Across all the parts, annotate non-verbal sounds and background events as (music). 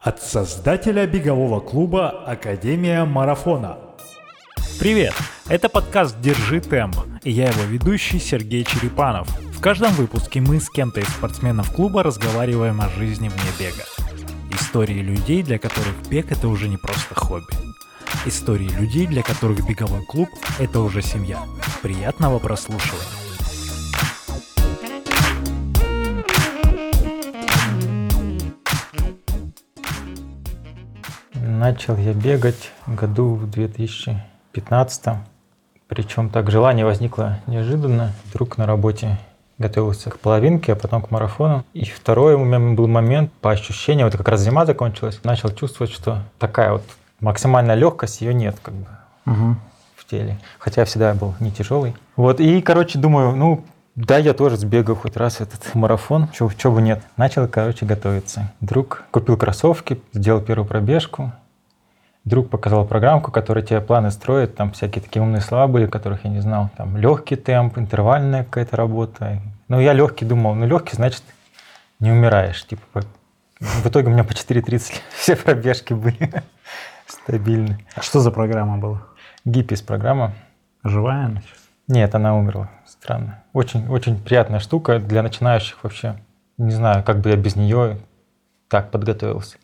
От создателя бегового клуба Академия Марафона. Привет! Это подкаст «Держи темп» и я его ведущий Сергей Черепанов. В каждом выпуске мы с кем-то из спортсменов клуба разговариваем о жизни вне бега. Истории людей, для которых бег это уже не просто хобби. Истории людей, для которых беговой клуб это уже семья. Приятного прослушивания. Начал я бегать году в 2015. Причем так желание возникло неожиданно. Вдруг на работе готовился к половинке, а потом к марафону. И второй у меня был момент по ощущениям, вот как раз зима закончилась, начал чувствовать, что такая вот максимальная легкость, ее нет как бы угу. в теле. Хотя я всегда был не тяжелый. Вот, и, короче, думаю, ну, да, я тоже сбегаю хоть раз этот (laughs) марафон, чего бы нет. Начал, короче, готовиться. Друг купил кроссовки, сделал первую пробежку, друг показал программку, которая тебе планы строит, там всякие такие умные слова были, которых я не знал. Там легкий темп, интервальная какая-то работа. Ну, я легкий думал, ну, легкий, значит, не умираешь. Типа, в итоге у меня по 4.30 (laughs) все пробежки были (laughs) стабильны. А что за программа была? Гиппис программа. Живая она сейчас? Нет, она умерла. Странно. Очень, очень приятная штука для начинающих вообще. Не знаю, как бы я без нее так подготовился.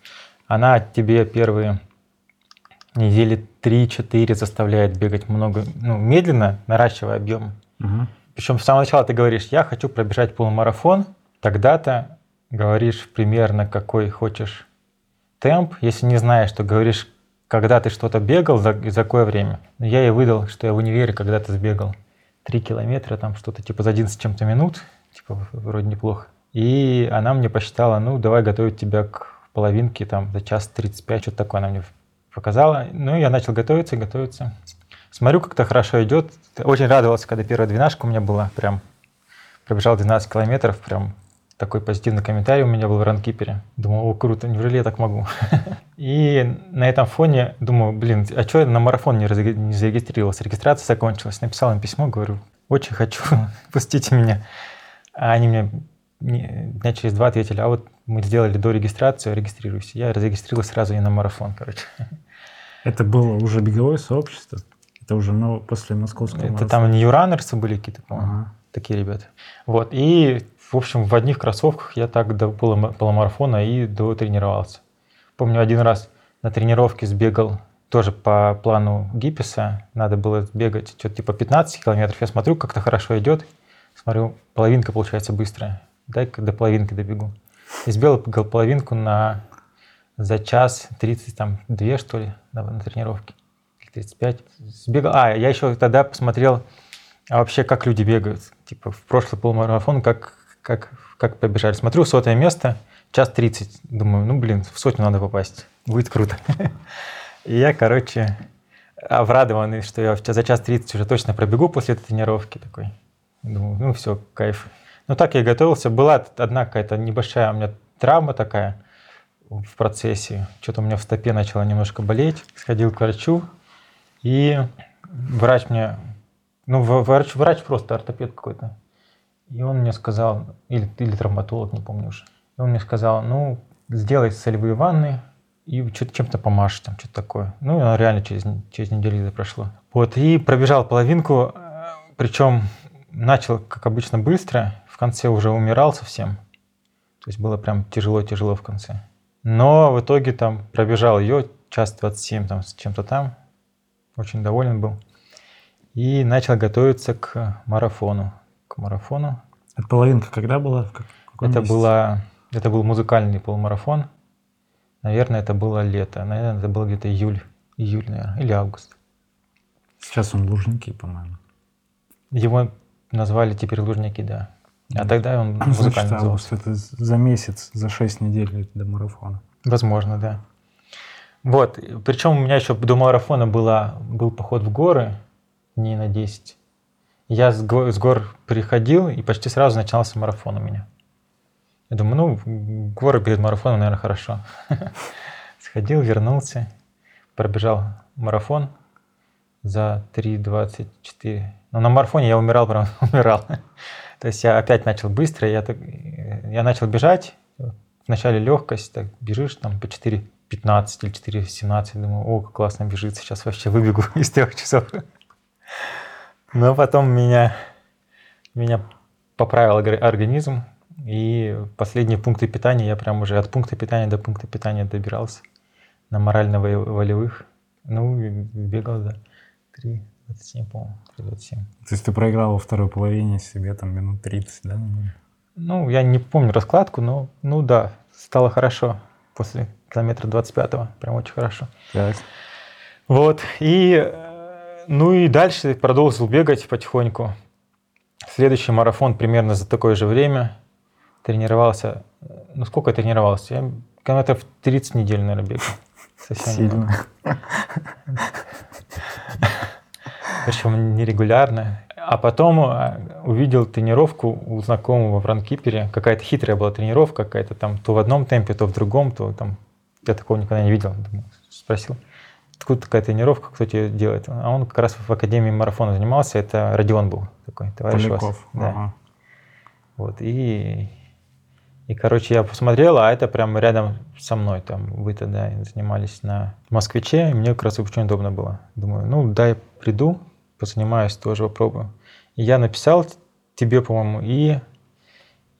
Она тебе первые недели 3-4 заставляет бегать много, ну, медленно, наращивая объем. Угу. Причем с самого начала ты говоришь, я хочу пробежать полумарафон, тогда-то говоришь примерно, какой хочешь темп. Если не знаешь, то говоришь, когда ты что-то бегал, за, за какое время. Я ей выдал, что я в универе когда-то сбегал 3 километра, там что-то типа за 11 чем-то минут, типа вроде неплохо. И она мне посчитала, ну, давай готовить тебя к половинке там за час 35, что-то такое она мне показала. Ну, я начал готовиться, готовиться. Смотрю, как-то хорошо идет. Очень радовался, когда первая двенашка у меня была. Прям пробежал 12 километров, прям такой позитивный комментарий у меня был в ранкипере. Думаю, о, круто, неужели я так могу? (laughs) И на этом фоне думаю, блин, а что я на марафон не зарегистрировался? Регистрация закончилась. Написал им письмо, говорю, очень хочу, (laughs) пустите меня. А они мне дня через два ответили, а вот мы сделали до регистрации, регистрируйся. Я зарегистрировался сразу и на марафон, короче. (laughs) Это было уже беговое сообщество? Это уже ну, после московского Это марафона. там не раннерсы были какие-то, по-моему, ага. такие ребята. Вот, и, в общем, в одних кроссовках я так до полумарафона и до тренировался. Помню, один раз на тренировке сбегал тоже по плану Гипписа. Надо было бегать что-то типа 15 километров. Я смотрю, как-то хорошо идет. Смотрю, половинка получается быстрая. Дай-ка до половинки добегу. И сбегал половинку на за час 30, там, 2, что ли, на, на тренировке. 35. Сбегал. А, я еще тогда посмотрел, а вообще, как люди бегают. Типа, в прошлый полумарафон, как, как, как побежали. Смотрю, сотое место, час 30. Думаю, ну, блин, в сотню надо попасть. Будет круто. (laughs) И я, короче, обрадованный, что я за час 30 уже точно пробегу после этой тренировки такой. Думаю, ну все, кайф. Ну так я готовился. Была одна какая-то небольшая у меня травма такая в процессе. Что-то у меня в стопе начало немножко болеть. Сходил к врачу, и врач мне, ну, врач, врач просто ортопед какой-то. И он мне сказал, или, или травматолог, не помню уже. И он мне сказал, ну, сделай солевые ванны и чем-то помажь, там, что-то такое. Ну, и реально через, через неделю это прошло. Вот, и пробежал половинку, причем начал, как обычно, быстро, в конце уже умирал совсем. То есть было прям тяжело-тяжело в конце. Но в итоге там пробежал ее час 27 там, с чем-то там. Очень доволен был. И начал готовиться к марафону. К марафону. Это половинка когда была? это, было, это был музыкальный полумарафон. Наверное, это было лето. Наверное, это был где-то июль. Июль, наверное, или август. Сейчас он Лужники, по-моему. Его назвали теперь Лужники, да. А тогда он (clears throat) музыкальный Значит, август, это за месяц, за 6 недель до марафона. Возможно, да. Вот, причем у меня еще до марафона была, был поход в горы дней на 10. Я с гор, с гор приходил, и почти сразу начался марафон у меня. Я думаю, ну, горы перед марафоном, наверное, хорошо. (laughs) Сходил, вернулся, пробежал марафон за 3.24. Но на марафоне я умирал, прям (laughs) умирал. То есть я опять начал быстро, я, я начал бежать, вначале легкость, так бежишь там по 4 15 или 4.17. Думаю, о, как классно бежит, сейчас вообще выбегу (laughs) из трех часов. Но потом меня, меня поправил организм, и последние пункты питания, я прям уже от пункта питания до пункта питания добирался на морально-волевых. Ну, бегал, да, 3, 27, по-моему, 27. То есть ты проиграл во второй половине себе там минут 30, да? Ну, я не помню раскладку, но, ну да, стало хорошо после километра 25-го, прям очень хорошо. Так. Вот, и, ну и дальше продолжил бегать потихоньку. Следующий марафон примерно за такое же время. Тренировался, ну сколько я тренировался? Я километров 30 недель, наверное, бегал. Совсем Сильно. Причем нерегулярно. А потом э, увидел тренировку у знакомого в ранкипере. Какая-то хитрая была тренировка, какая-то там то в одном темпе, то в другом, то там я такого никогда не видел. Спросил, откуда такая тренировка, кто тебе делает? А он как раз в Академии марафона занимался, это Родион был такой, товарищ Поляков. Вас. Да. Ага. Вот, и, и, короче, я посмотрел, а это прямо рядом со мной, там, вы тогда занимались на Москвиче, и мне как раз очень удобно было. Думаю, ну, дай приду, позанимаюсь, тоже попробую. И я написал тебе, по-моему, и,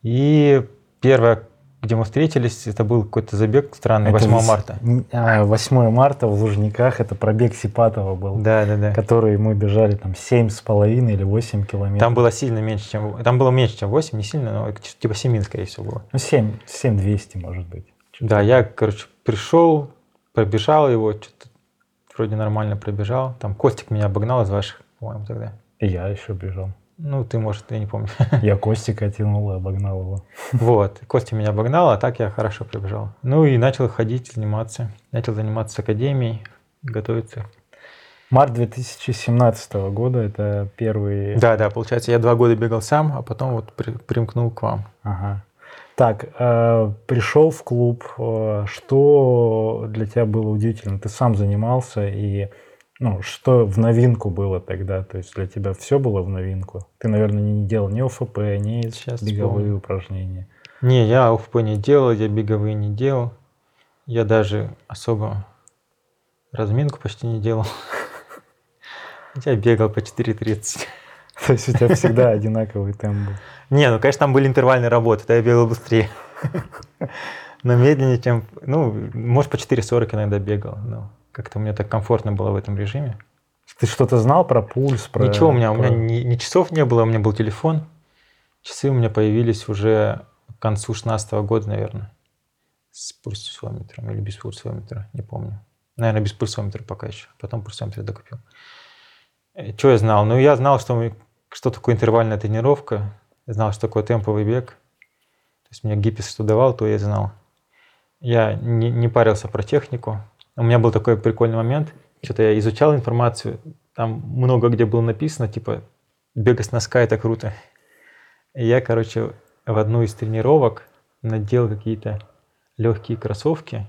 и первая где мы встретились, это был какой-то забег странный, это 8 вес... марта. 8 а, марта в Лужниках, это пробег Сипатова был. Да, да, да. Который мы бежали там 7,5 или 8 километров. Там было сильно меньше, чем... Там было меньше, чем 8, не сильно, но типа 7, скорее всего, было. Ну, 7, 7 200, может быть. Да, я, короче, пришел, пробежал его, что-то вроде нормально пробежал. Там Костик меня обогнал из ваших, по-моему, тогда. И я еще бежал. Ну, ты, может, я не помню. Я (laughs) Костика тянул и обогнал его. Вот, Костя меня обогнал, а так я хорошо пробежал. Ну и начал ходить, заниматься. Начал заниматься академией, готовиться. Март 2017 года, это первый... Да, да, получается, я два года бегал сам, а потом вот при, примкнул к вам. Ага. Так, э, пришел в клуб, э, что для тебя было удивительно? Ты сам занимался и ну, что в новинку было тогда? То есть для тебя все было в новинку? Ты, наверное, не делал ни ОФП, ни Сейчас беговые вспомню. упражнения. Не, я ОФП не делал, я беговые не делал. Я даже особо разминку почти не делал. (laughs) Я бегал по 4.30. (laughs) То есть у тебя всегда одинаковый темп был? Не, ну, конечно, там были интервальные работы, да я бегал быстрее. (laughs) Но медленнее, чем... Ну, может, по 4.40 иногда бегал. Но как-то мне так комфортно было в этом режиме. Ты что-то знал про пульс? Про, Ничего у меня, про... у меня ни, ни часов не было, у меня был телефон. Часы у меня появились уже к концу 16 года, наверное. С пульсометром или без пульсометра, не помню. Наверное, без пульсометра пока еще. Потом пульсометр докупил. Э, что я знал? Ну, я знал, что, что такое интервальная тренировка. Я знал, что такое темповый бег. То есть мне гипис что давал, то я знал. Я не, не парился про технику. У меня был такой прикольный момент. Что-то я изучал информацию. Там много где было написано, типа, бегать с носка – это круто. И я, короче, в одну из тренировок надел какие-то легкие кроссовки,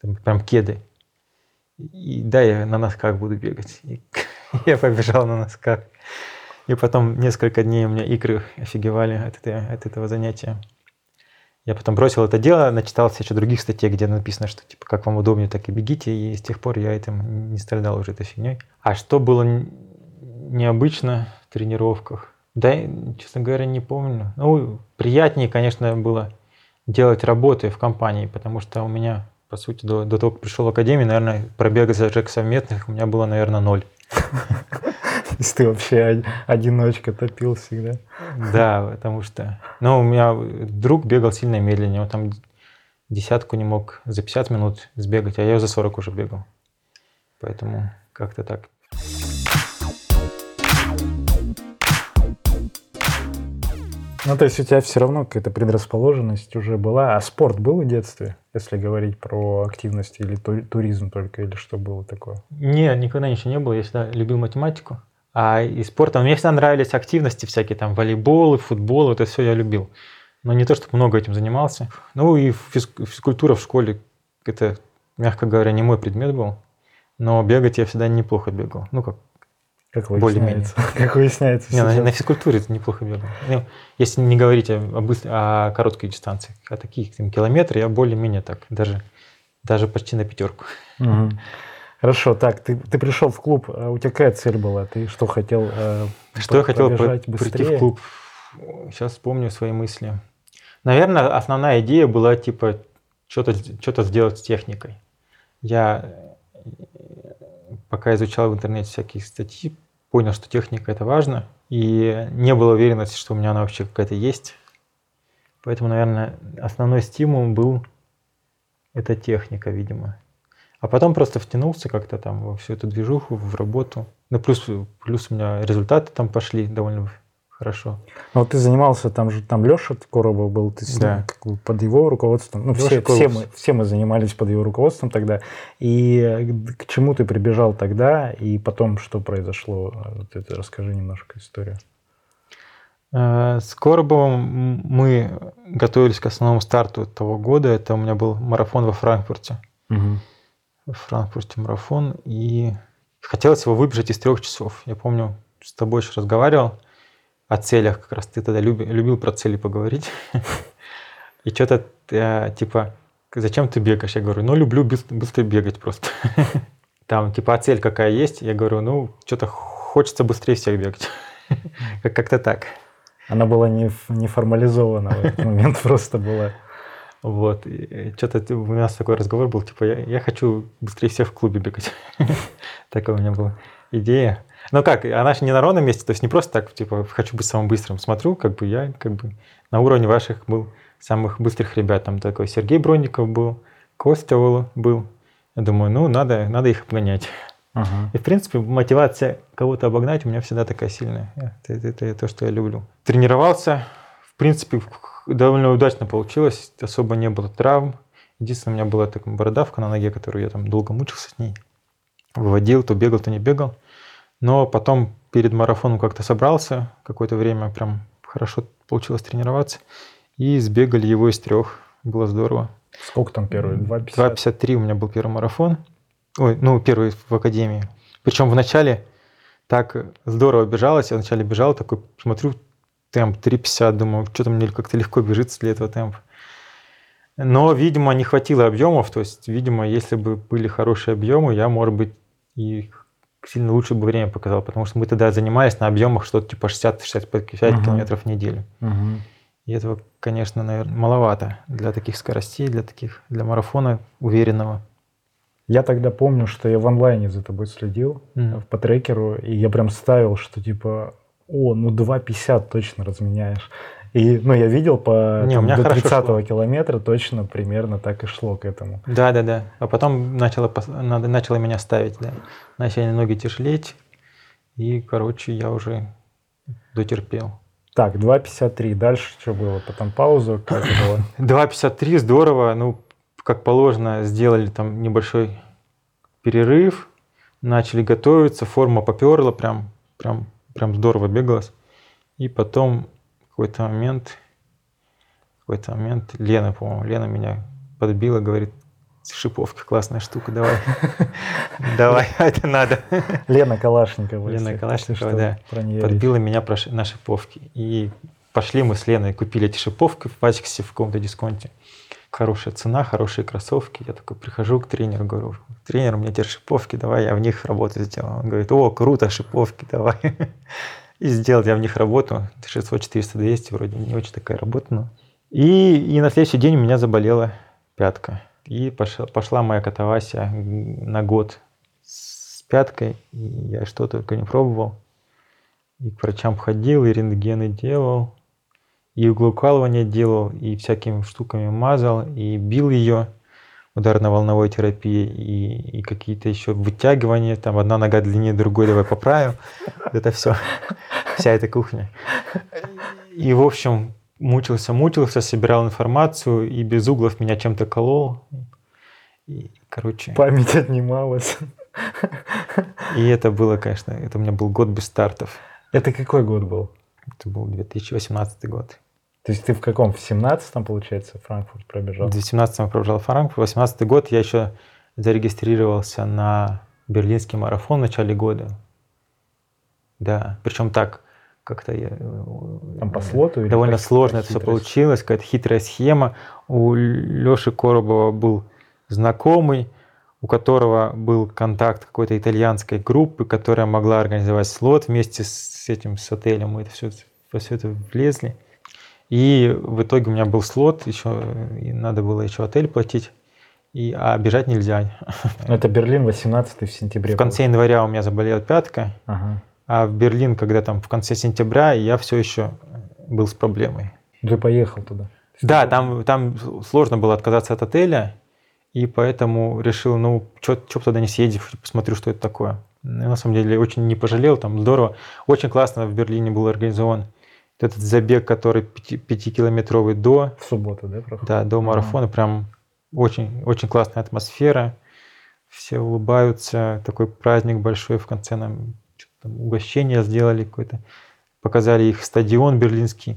там, прям кеды. И да, я на носках буду бегать. И (laughs) я побежал на носках. И потом несколько дней у меня икры офигевали от, этого, от этого занятия. Я потом бросил это дело, начитался еще других статей, где написано, что типа как вам удобнее, так и бегите, и с тех пор я этим не страдал уже этой фигней. А что было необычно в тренировках? Да, честно говоря, не помню. Ну, приятнее, конечно, было делать работы в компании, потому что у меня, по сути, до, до того, как пришел в академию, наверное, пробега за Джек совместных у меня было, наверное, ноль. (laughs) Если ты вообще одиночка топил всегда. Да, потому что... Ну, у меня друг бегал сильно медленнее. Он там десятку не мог за 50 минут сбегать, а я за 40 уже бегал. Поэтому как-то так. Ну, то есть у тебя все равно какая-то предрасположенность уже была. А спорт был в детстве, если говорить про активность или туризм только, или что было такое? Не, никогда ничего не было. Я всегда любил математику. А и спортом мне всегда нравились активности всякие, там волейбол, футбол, это все я любил. Но не то, чтобы много этим занимался. Ну и физкультура в школе, это, мягко говоря, не мой предмет был. Но бегать я всегда неплохо бегал. Ну как, Как Более-менее. выясняется. (laughs) Как выясняется Не, на, на физкультуре это неплохо бегал. Ну, если не говорить о, о, быстр- о короткой дистанции, а таких там, километры, я более-менее так, даже, даже почти на пятерку. Мгм. Хорошо, так, ты, ты пришел в клуб, а у тебя какая цель была? Ты что хотел? э, Что я хотел прийти быстрее? в клуб? Сейчас вспомню свои мысли. Наверное, основная идея была типа что-то что сделать с техникой. Я э, пока изучал в интернете всякие статьи, понял, что техника это важно, и не было уверенности, что у меня она вообще какая-то есть. Поэтому, наверное, основной стимул был эта техника, видимо. А потом просто втянулся как-то там во всю эту движуху, в работу. Ну, плюс, плюс у меня результаты там пошли довольно хорошо. Ну, вот ты занимался, там же там Леша Коробов был, ты с ним Да. как под его руководством. Ну, все, все, мы, все мы занимались под его руководством тогда. И э, к чему ты прибежал тогда, и потом что произошло? Вот это расскажи немножко историю. Э, С Коробовым мы готовились к основному старту того года. Это у меня был марафон во Франкфурте. В Франкфурте марафон. И хотелось его выбежать из трех часов. Я помню, с тобой еще разговаривал о целях. Как раз ты тогда люби- любил про цели поговорить. (laughs) И что-то э, типа, зачем ты бегаешь? Я говорю, ну, люблю быс- быстро бегать просто. (laughs) Там, типа, а цель какая есть? Я говорю, ну, что-то хочется быстрее всех бегать. Как- (laughs) Как-то так. Она была не, не формализована в этот момент, просто была. Вот. И что-то у нас такой разговор был, типа, я, я хочу быстрее всех в клубе бегать. (laughs) Такая у меня была идея. Ну как, она же не на ровном месте, то есть не просто так, типа, хочу быть самым быстрым. Смотрю, как бы я как бы на уровне ваших был самых быстрых ребят. Там такой Сергей Бронников был, Костя был. Я думаю, ну, надо, надо их обгонять. Ага. И, в принципе, мотивация кого-то обогнать у меня всегда такая сильная. Это, это- это то, что я люблю. Тренировался, принципе, довольно удачно получилось. Особо не было травм. Единственное, у меня была такая бородавка на ноге, которую я там долго мучился с ней. Выводил, то бегал, то не бегал. Но потом перед марафоном как-то собрался. Какое-то время прям хорошо получилось тренироваться. И сбегали его из трех. Было здорово. Сколько там первый? 2,50? 2.53 у меня был первый марафон. Ой, ну, первый в академии. Причем в начале так здорово бежалось. Я вначале бежал, такой смотрю, темп 3.50, думаю, что-то мне как-то легко бежится для этого темпа. Но, видимо, не хватило объемов. То есть, видимо, если бы были хорошие объемы, я, может быть, и сильно лучше бы время показал. Потому что мы тогда занимались на объемах что-то типа 60-65 Мгм. километров в неделю. Мгм. И этого, конечно, наверное, маловато для таких скоростей, для таких, для марафона уверенного. Я тогда помню, что я в онлайне за тобой следил Мгм. по трекеру, и я прям ставил, что типа, о, ну 2,50 точно разменяешь. И, ну, я видел по Не, у там, меня до хорошо 30 шло. километра точно примерно так и шло к этому. Да, да, да. А потом начало, начало меня ставить, да. Начали ноги тяжелеть, и, короче, я уже дотерпел. Так, 2,53. Дальше что было? Потом пауза, как было? (laughs) 2.53, здорово. Ну, как положено, сделали там небольшой перерыв, начали готовиться, форма поперла, прям, прям, прям здорово бегалось. И потом какой-то момент, какой-то момент Лена, по-моему, Лена меня подбила, говорит, шиповки, классная штука, давай. (laughs) Давай, (laughs) это надо. Лена Калашникова. Лена Калашникова, да. Подбила меня на шиповки. И пошли мы с Леной, купили эти шиповки в Васьксе в каком-то дисконте. Хорошая цена, хорошие кроссовки. Я такой прихожу к тренеру, говорю, тренер, у меня теперь шиповки, давай я в них работу сделаю. Он говорит, о, круто, шиповки, давай. (laughs) И сделал я в них работу. 600, 400, 200, вроде не очень такая работа, но... И, и на следующий день у меня заболела пятка. И пошла, пошла моя катавасия на год с пяткой. И я что только не пробовал. И к врачам ходил, и рентгены делал, и углоукалывание делал, и всякими штуками мазал, и бил ее ударно-волновой терапией, и, и какие-то еще вытягивания, там одна нога длиннее другой, давай поправим. Это все, вся эта кухня. И, в общем, мучился, мучился, собирал информацию, и без углов меня чем-то колол. И, короче, Память отнималась. и это было, конечно, это у меня был год без стартов. Это какой год был? Это был 2018 год. То есть ты в каком? В 17-м, получается, Франкфурт пробежал? В 2017 я пробежал Франкфурт. В 2018 год я еще зарегистрировался на берлинский марафон в начале года. Да, причем так как-то я, Там по слоту? Довольно сложно это все хитрости? получилось, какая-то хитрая схема. У Леши Коробова был знакомый, у которого был контакт какой-то итальянской группы, которая могла организовать слот вместе с этим, с отелем. Мы это все, во все это влезли. И в итоге у меня был слот, еще и надо было еще отель платить, и, а бежать нельзя. Ну, Это Берлин, 18 в сентябре. В конце января у меня заболела пятка. Ага. а в Берлин, когда там в конце сентября, я все еще был с проблемой. Ты поехал туда? Да, там, там сложно было отказаться от отеля, и поэтому решил, ну, что туда не съездив, посмотрю, что это такое. И на самом деле очень не пожалел, там здорово. Очень классно в Берлине был организован этот забег, который пяти- пятикилометровый до, В субботу, да, проходит? да, до марафона. Прям очень, очень классная атмосфера. Все улыбаются, такой праздник большой в конце нам угощение сделали какое-то. Показали их стадион берлинский,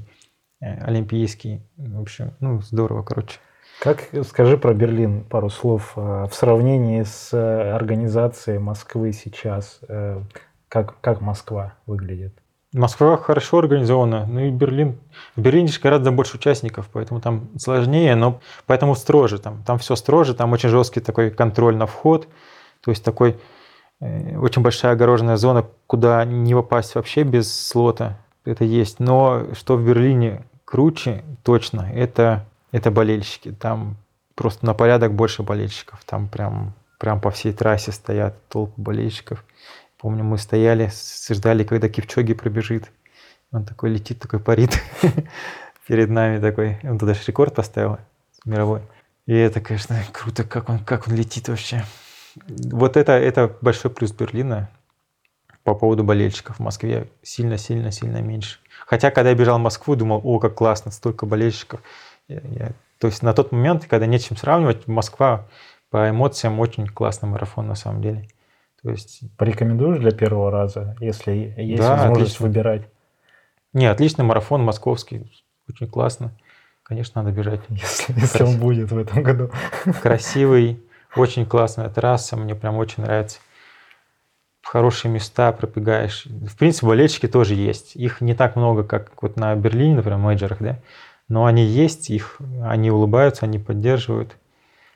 э, олимпийский. В общем, ну, здорово, короче. Как, скажи про Берлин пару слов э, в сравнении с э, организацией Москвы сейчас. э, Как, как Москва выглядит? Москва хорошо организована, ну и Берлин. В Берлине гораздо больше участников, поэтому там сложнее, но поэтому строже. Там, там все строже, там очень жесткий такой контроль на вход. То есть такой э, очень большая огороженная зона, куда не попасть вообще без слота. Это есть. Но что в Берлине круче, точно, это, это болельщики. Там просто на порядок больше болельщиков. Там прям, прям по всей трассе стоят толпы болельщиков. Помню, мы стояли, ждали, когда Кипчоги пробежит. Он такой летит, такой парит (laughs) перед нами такой. Он туда же рекорд поставил мировой. И это, конечно, круто, как он, как он летит вообще. Вот это, это большой плюс Берлина по поводу болельщиков. В Москве сильно-сильно-сильно меньше. Хотя, когда я бежал в Москву, думал, о, как классно, столько болельщиков. Я- я- то есть на тот момент, когда нет чем сравнивать, Москва по эмоциям очень классный марафон на самом деле. То есть Порекомендуешь для первого раза, если есть Да, возможность отлично. выбирать? Не, отличный марафон московский, очень классно. Конечно, надо бежать. (laughs) Если, если он будет в этом году. Красивый, (laughs) очень классная трасса, мне прям очень нравится. Хорошие места пробегаешь. В принципе, болельщики тоже есть. Их не так много, как вот на Берлине, например, мейджорах, да? Но они есть, их, они улыбаются, они поддерживают.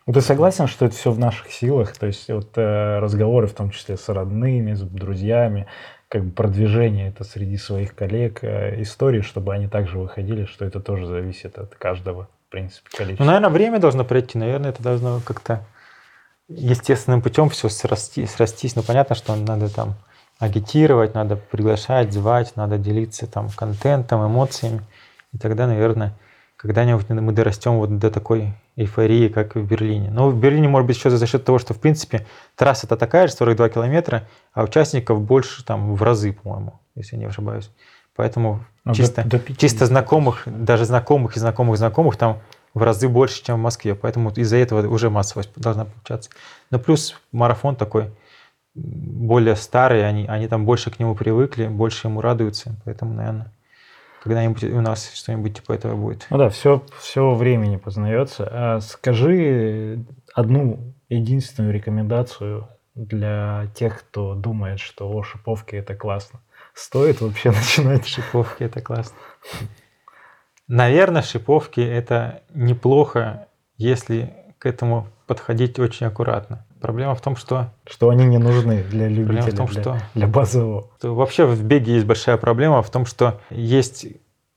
Ну, Ты согласен, что это все в наших силах? То есть вот э, разговоры, в том числе с родными, с друзьями, как бы продвижение это среди своих коллег, э, истории, чтобы они также выходили, что это тоже зависит от каждого, в принципе, Ну, количества. наверное, время должно пройти, наверное, это должно как-то естественным путем все срасти, срастись. Ну, понятно, что надо там агитировать, надо приглашать, звать, надо делиться там контентом, эмоциями. И тогда, наверное, когда-нибудь мы дорастем вот до такой эйфории, как в Берлине. Но в Берлине, может быть, еще за счет того, что, в принципе, трасса-то такая же, 42 километра, а участников больше там в разы, по-моему, если я не ошибаюсь. Поэтому Ну, до- чисто, до 50 чисто знакомых, даже знакомых и знакомых знакомых там в разы больше, чем в Москве. Поэтому из-за этого уже массовость должна получаться. Но плюс марафон такой более старый, они, они там больше к нему привыкли, больше ему радуются. Поэтому, наверное, когда-нибудь у нас что-нибудь типа этого будет. Ну да, все, все времени познается. А скажи одну единственную рекомендацию для тех, кто думает, что о, шиповки это классно. Стоит вообще (laughs) начинать? Шиповки это классно. Наверное, шиповки это неплохо, если к этому подходить очень аккуратно. Проблема в том, что, Что они не нужны для проблема любителя, в том, для, что для базового. То Вообще в беге есть большая проблема в том, что есть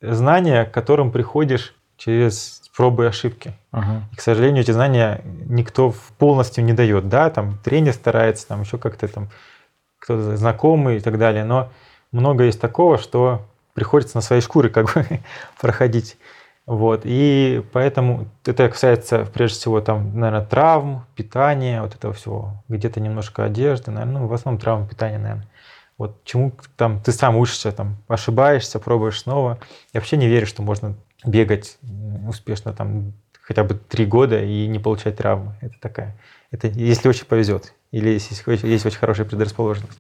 знания, к которым приходишь через пробы и ошибки. Ага. И, к сожалению, эти знания никто полностью не дает. Да, там тренер старается, там еще как-то там кто-то знакомый и так далее. Но много есть такого, что приходится на своей шкуре как бы (laughs) проходить. Вот. И поэтому это касается, прежде всего, там, наверное, травм, питания, вот этого всего. Где-то немножко одежды, наверное, ну, в основном травм, питания, наверное. Вот чему там ты сам учишься, там, ошибаешься, пробуешь снова. Я вообще не верю, что можно бегать успешно там хотя бы три года и не получать травмы. Это такая. Это если очень повезет. Или если есть очень хорошая предрасположенность.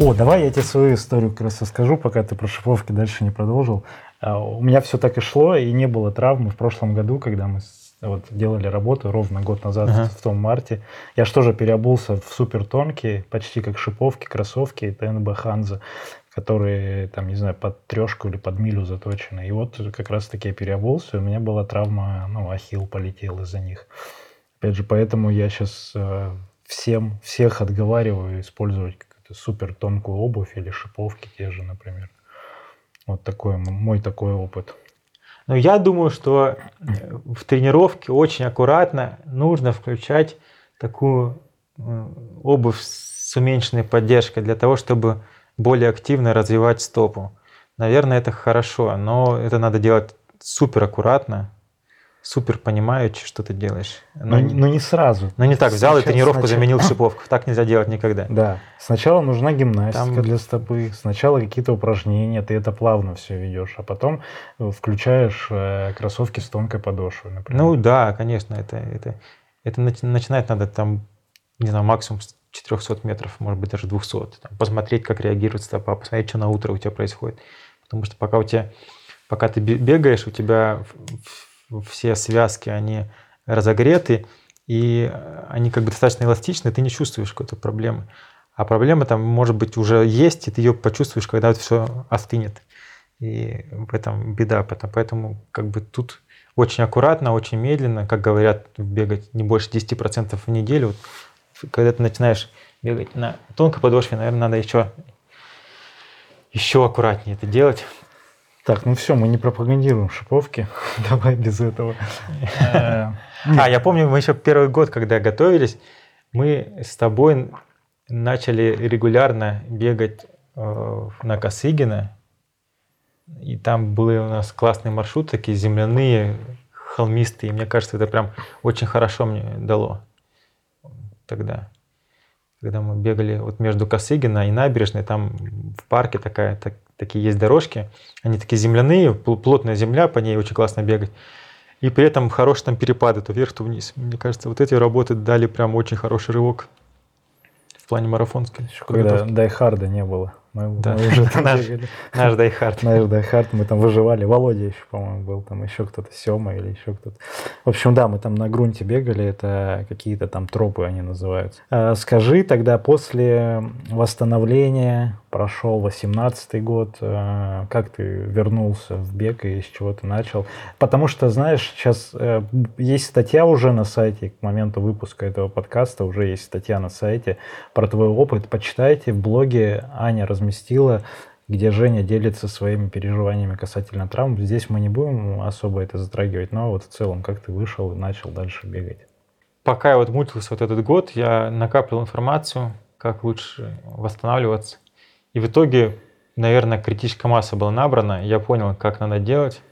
О, давай я тебе свою историю как раз расскажу, пока ты про шиповки дальше не продолжил. А, У меня все так и шло, и не было травмы в прошлом году, когда мы вот делали работу ровно год назад, ага. в том марте. Я же тоже переобулся в супер тонкие, почти как шиповки, кроссовки ТНБ Ханза, которые, там, не знаю, под трешку или под милю заточены. И вот как раз-таки я переобулся, и у меня была травма, ну, ахилл полетел из-за них. Опять же, поэтому я сейчас э, всем, всех отговариваю использовать супер тонкую обувь или шиповки те же, например. Вот такой мой такой опыт. Но я думаю, что э, в тренировке очень аккуратно нужно включать такую э, обувь с уменьшенной поддержкой для того, чтобы более активно развивать стопу. Наверное, это хорошо, но это надо делать супер аккуратно, супер понимаючи, что ты делаешь. Но, но, но не сразу. Но не так, взял сначала, и тренировку сначала... заменил шиповку. Так нельзя делать никогда. (laughs) Да. Сначала нужна гимнастика Там... для стопы, сначала какие-то упражнения, ты это плавно все ведешь, а потом включаешь э, кроссовки с тонкой подошвой, например. Ну да, конечно, это, это, это начинать надо там, не знаю, максимум с 400 метров, может быть, даже 200. Там, посмотреть, как реагирует стопа, посмотреть, что на утро у тебя происходит. Потому что пока у тебя, пока ты бегаешь, у тебя все связки, они разогреты, и они как бы достаточно эластичны, ты не чувствуешь какой-то проблемы. А проблема там, может быть, уже есть, и ты ее почувствуешь, когда это все остынет. И в этом беда. Поэтому как бы тут очень аккуратно, очень медленно, как говорят, бегать не больше 10% в неделю. Вот, когда ты начинаешь бегать на тонкой подошве, наверное, надо еще, еще аккуратнее это делать. Так, ну все, мы не пропагандируем шиповки. (laughs) Давай без этого. Э, а, я помню, мы еще первый год, когда готовились, мы с тобой начали регулярно бегать э, на Косыгина. И там были у нас классные маршруты, такие земляные, холмистые. Мне кажется, это прям очень хорошо мне дало тогда. Когда мы бегали вот между Косыгина и набережной, там в парке такая, так, такие есть дорожки, они такие земляные, плотная земля, по ней очень классно бегать. И при этом хорошие там перепады, то вверх, то вниз. Мне кажется, вот эти работы дали прям очень хороший рывок в плане марафонской. Когда Die Hard а не было. Мы, да. мы уже (laughs) там наш, наш Die Hard. Наш Die Hard, мы там выживали. Володя еще, по-моему, был, там еще кто-то, Сема или еще кто-то. В общем, да, мы там на грунте бегали, это какие-то там тропы они называются. А, скажи тогда, после восстановления, прошел 18 год, а, как ты вернулся в бег и с чего ты начал? Потому что, знаешь, сейчас э, есть статья уже на сайте, к моменту выпуска этого подкаста уже есть статья на сайте про твой опыт. Почитайте, в блоге Аня разместила, где Женя делится своими переживаниями касательно травм. Здесь мы не будем особо это затрагивать, но вот в целом, как ты вышел и начал дальше бегать? Пока я вот мучился вот этот год, я накапливал информацию, как лучше восстанавливаться. И в итоге, наверное, критическая масса была набрана, я понял, как надо делать.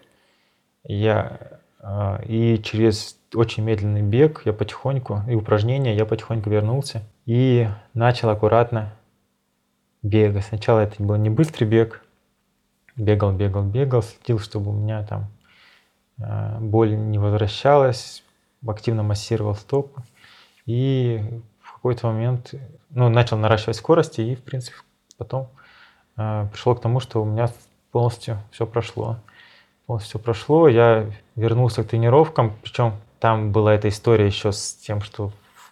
Я, а, и через очень медленный бег я потихоньку, и упражнения, я потихоньку вернулся и начал аккуратно бега. Сначала это был не быстрый бег, бегал, бегал, бегал, следил, чтобы у меня там э, боль не возвращалась, активно массировал стопы. И в какой-то момент ну, начал наращивать скорости, и, в принципе, потом э, пришел к тому, что у меня полностью все прошло. Полностью все прошло, я вернулся к тренировкам, причем там была эта история еще с тем, что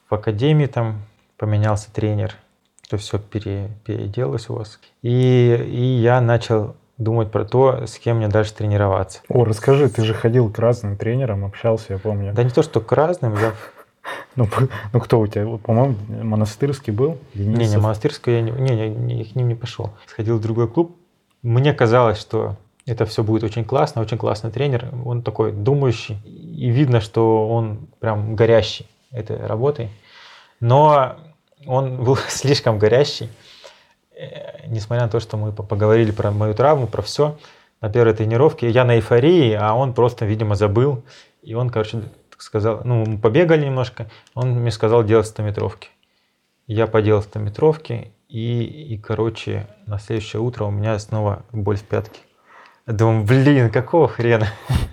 в академии там поменялся тренер, что все пере, переделалось у вас. И, и я начал думать про то, с кем мне дальше тренироваться. О, расскажи, ты же ходил к разным тренерам, общался, я помню. Да не то, что к разным, я... (laughs) Ну, ну кто у тебя, по-моему, монастырский был? Денисов? Не, не, монастырский я не, не, не, я к ним не пошел. Сходил в другой клуб. Мне казалось, что это все будет очень классно, очень классный тренер. Он такой думающий, и видно, что он прям горящий этой работой. Но он (laughs) был слишком горящий. Э, несмотря на то, что мы поговорили про мою травму, про все, на первой тренировке я на эйфории, а он просто, видимо, забыл. И он, короче, сказал, ну, мы побегали немножко, он мне сказал делать 100 метровки. Я поделал 100 метровки, и, и, короче, на следующее утро у меня снова боль в пятке. Думаю, блин, какого хрена? (laughs)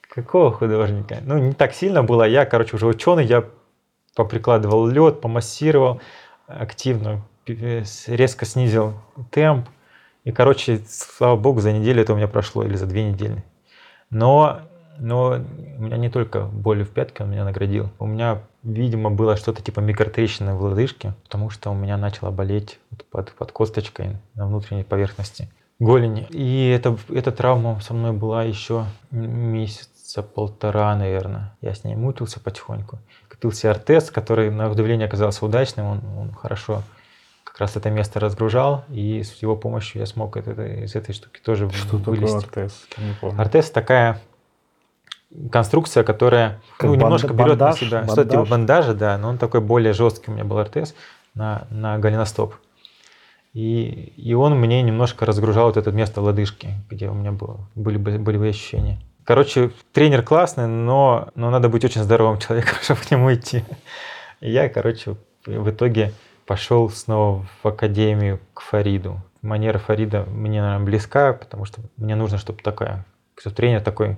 Какого художника? Ну, не так сильно было. Я, короче, уже ученый, я поприкладывал лед, помассировал активно, резко снизил темп. И, короче, слава богу, за неделю это у меня прошло, или за две недели. Но Но у меня не только боли в пятке он меня наградил. У меня, видимо, было что-то типа микротрещины в лодыжке, потому что у меня начало болеть под, под косточкой на внутренней поверхности голени. И это, эта травма со мной была еще месяца полтора, наверное. Я с ней мутился потихоньку. Купился артез, который на удивление оказался удачным. Он, он хорошо как раз это место разгружал, и с его помощью я смог это, это, из этой штуки тоже Что вылезти. такое артез? Не помню. Артез такая конструкция, которая Как ну, банд- немножко берет бандаж? на себя. Что-то типа Бандаж? бандажа, да, но он такой более жесткий у меня был артез на, на голеностоп. И, и он мне немножко разгружал вот это место лодыжки, где у меня было, были болевые ощущения. Короче, тренер классный, но, но надо быть очень здоровым (laughs) человеком, чтобы к нему идти. И я, короче, в итоге пошел снова в академию к Фариду. Манера Фарида мне, наверное, близка, потому что мне нужно, чтобы такая, чтобы тренер такой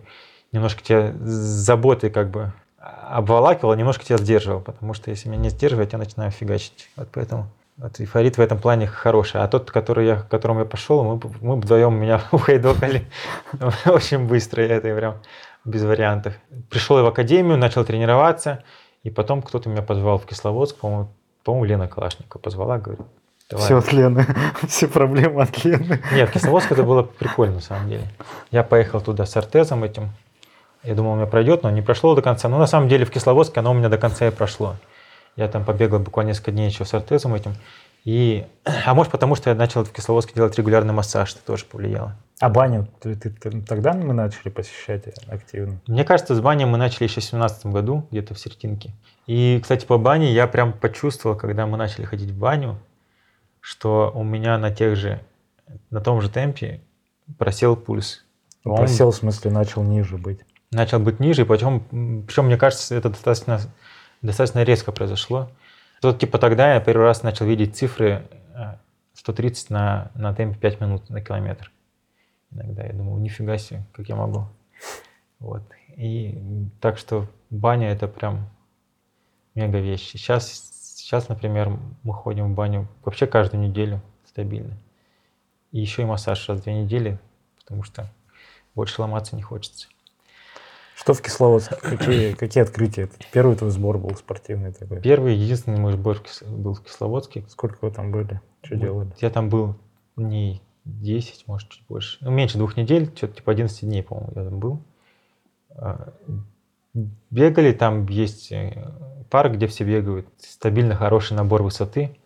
немножко тебя с заботой как бы обволакивал, а немножко тебя сдерживал, потому что если меня не сдерживать, я начинаю фигачить. Вот поэтому вот Фарид в этом плане хороший. А тот, который я, к которому я пошел, мы, мы вдвоем меня (laughs) ухайдокали (laughs) очень быстро, я это прям без вариантов. Пришел я в академию, начал тренироваться, и потом кто-то меня позвал в Кисловодск, по-моему, по-моему Лена Калашникова позвала, говорит, давай. Все от Лены. (laughs) Все проблемы от Лены. Нет, Кисловодск это было прикольно, на самом деле. Я поехал туда с артезом этим. Я думал, у меня пройдет, но не прошло до конца. Но на самом деле в Кисловодске оно у меня до конца и прошло. Я там побегал буквально несколько дней еще с артезом этим. И, (clears throat) а может потому, что я начал в Кисловодске делать регулярный массаж, это тоже повлияло. А баню ты, ты- ты- тогда мы начали посещать активно? Мне кажется, с баней мы начали еще в 2017 году, где-то в серединке. И, кстати, по бане я прям почувствовал, когда мы начали ходить в баню, что у меня на тех же, на том же темпе просел пульс. Он Просел, в смысле, начал ниже быть. Начал быть ниже, и потом, причем, мне кажется, это достаточно, достаточно резко произошло. Вот типа тогда я первый раз начал видеть цифры э, 130 на, на темпе 5 минут на километр. Иногда я думал, нифига себе, как я могу. Вот. И так что баня это прям мега вещь. Сейчас, сейчас, например, мы ходим в баню вообще каждую неделю стабильно. И еще и массаж раз в две недели, потому что больше ломаться не хочется. Что в Кисловодске? Какие, какие открытия? Это Первый твой сбор был спортивный такой. Первый, единственный мой сбор был в Кисловодске. Сколько вы там были? Что Вот делали? Я там был дней 10, может, чуть больше. Ну, меньше двух недель, что-то типа 11 дней, по-моему, я там был. А, Бегали, там есть э, парк, где все бегают. Стабильно хороший набор высоты.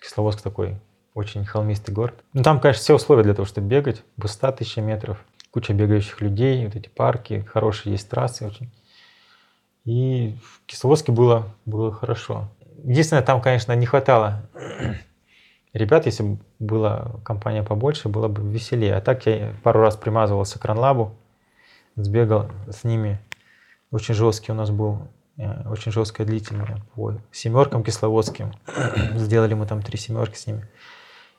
Кисловодск такой очень холмистый город. Ну, там, конечно, все условия для того, чтобы бегать. Высота 1000 метров, куча бегающих людей, вот эти парки, хорошие есть трассы очень. И в Кисловодске было, было хорошо. Единственное, там, конечно, не хватало (clears throat) ребят, если бы была компания побольше, было бы веселее. А так я пару раз примазывался к Ранлабу, сбегал с ними. Очень жесткий у нас был, э, очень жесткая длительная по семеркам кисловодским. (clears throat) Сделали мы там три семерки с ними.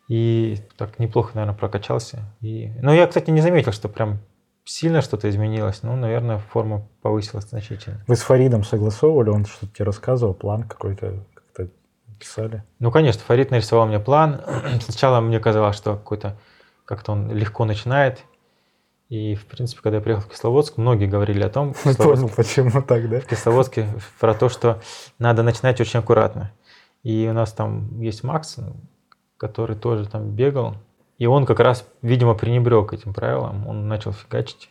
И так неплохо, наверное, прокачался. И... Но я, кстати, не заметил, что прям сильно что-то изменилось. Ну, наверное, форма повысилась значительно. Вы с Фаридом согласовывали? Он что-то тебе рассказывал? План какой-то как-то писали? Ну, конечно, Фарид нарисовал мне план. (clears throat) Сначала мне казалось, что какой-то как-то он легко начинает. И, в принципе, когда я приехал в Кисловодск, многие говорили о том, (laughs) понял, почему так, да? в Кисловодске про то, что надо начинать очень аккуратно. И у нас там есть Макс, который тоже там бегал. И он как раз, видимо, пренебрег этим правилам. Он начал фигачить.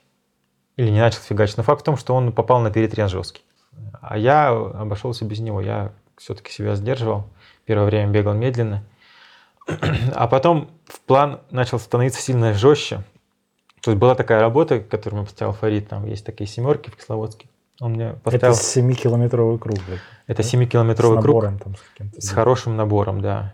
Или не начал фигачить. Но факт в том, что он попал на перетрен жесткий. А я обошелся без него. Я все-таки себя сдерживал. Первое время бегал медленно. (clears throat) А потом в план начал становиться сильно жестче. То есть была такая работа, которую мне поставил Фарид. Там есть такие семерки в Кисловодске. Он мне поставил... Это 7-километровый круг. Это да? 7-километровый С круг набором там с каким-то. с хорошим набором, да.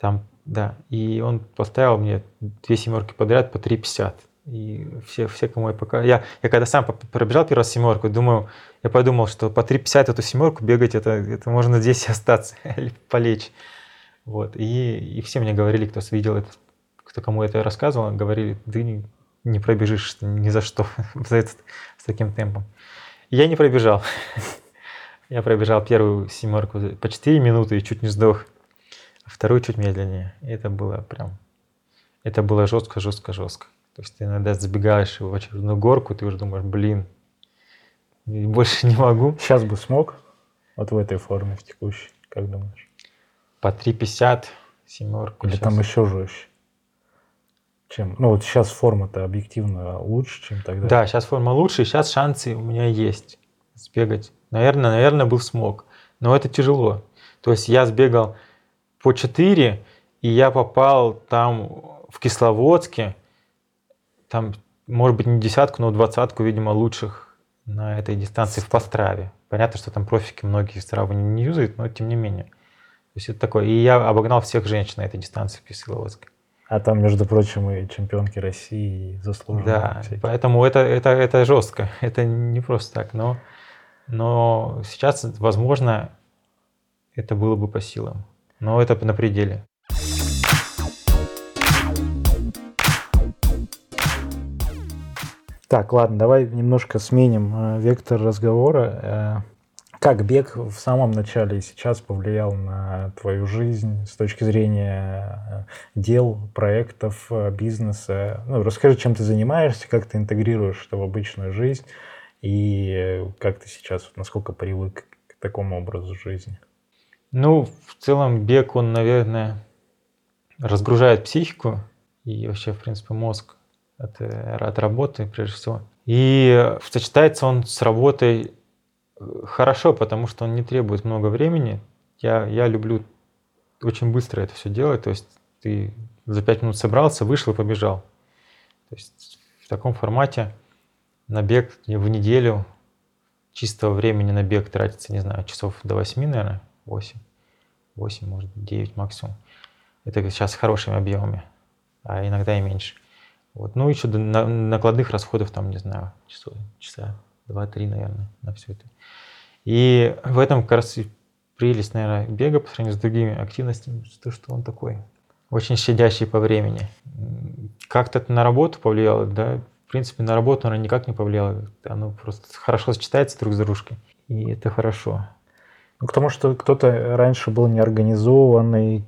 Там, да. И он поставил мне две семерки подряд по 3,50. И все, все, кому я пока... Я, я когда сам пробежал первый раз семерку, думаю, я подумал, что по 3,50 эту семерку бегать, это, это можно здесь остаться (laughs) или полечь. Вот. И, и все мне говорили, кто видел это, кто кому это рассказывал, говорили, ты не, не пробежишь ни за что (laughs) за этот, с таким темпом. Я не пробежал. (laughs) Я пробежал первую семерку по 4 минуты и чуть не сдох, вторую чуть медленнее. И это было прям, это было жестко, жестко, жестко. То есть ты иногда забегаешь в очередную горку, ты уже думаешь, блин, (laughs) больше не могу. Сейчас бы смог? Вот в этой форме, в текущей, как думаешь? По 3,50 семерку. Или сейчас. там еще жестче? Чем? Ну вот сейчас форма-то объективно лучше, чем тогда. Да, сейчас форма лучше, сейчас шансы у меня есть сбегать. Наверное, наверное, был смог. Но это тяжело. То есть я сбегал по 4, и я попал там в Кисловодске, там, может быть, не десятку, но двадцатку, видимо, лучших на этой дистанции в Постраве. Понятно, что там профики многие Страву не, не юзают, но тем не менее. То есть это такое. И я обогнал всех женщин на этой дистанции в Кисловодске. А там, между прочим, и чемпионки России, и заслуженные. Да, всякие. поэтому это, это, это жестко. (laughs) Это не просто так. Но, но сейчас, возможно, это было бы по силам. Но это на пределе. Так, ладно, давай немножко сменим э, вектор разговора. Э, как бег в самом начале и сейчас повлиял на твою жизнь с точки зрения э, дел, проектов, бизнеса? Ну, расскажи, чем ты занимаешься, как ты интегрируешь это в обычную жизнь и как ты сейчас, насколько привык к такому образу жизни? Ну, в целом бег, он, наверное, разгружает психику и вообще, в принципе, мозг от, э, от работы, прежде всего. И сочетается он с работой э, хорошо, потому что он не требует много времени. Я, я люблю очень быстро это все делать. То есть ты за пять минут собрался, вышел и побежал. То есть в таком формате на бег в неделю чистого времени на бег тратится, не знаю, часов до 8, наверное, 8. 8, может быть, 9 максимум. Это сейчас с хорошими объемами, а иногда и меньше. Вот. Ну, еще на- накладных расходов, там, не знаю, часов, часа 2-3, наверное, на все это. И в этом как раз прелесть, наверное, бега по сравнению с другими активностями, то, что он такой очень щадящий по времени. Как-то это на работу повлияло, да? В принципе, на работу оно никак не повлияло. Оно просто хорошо сочетается друг с дружкой. И это хорошо. Ну, потому что кто-то раньше был неорганизованный,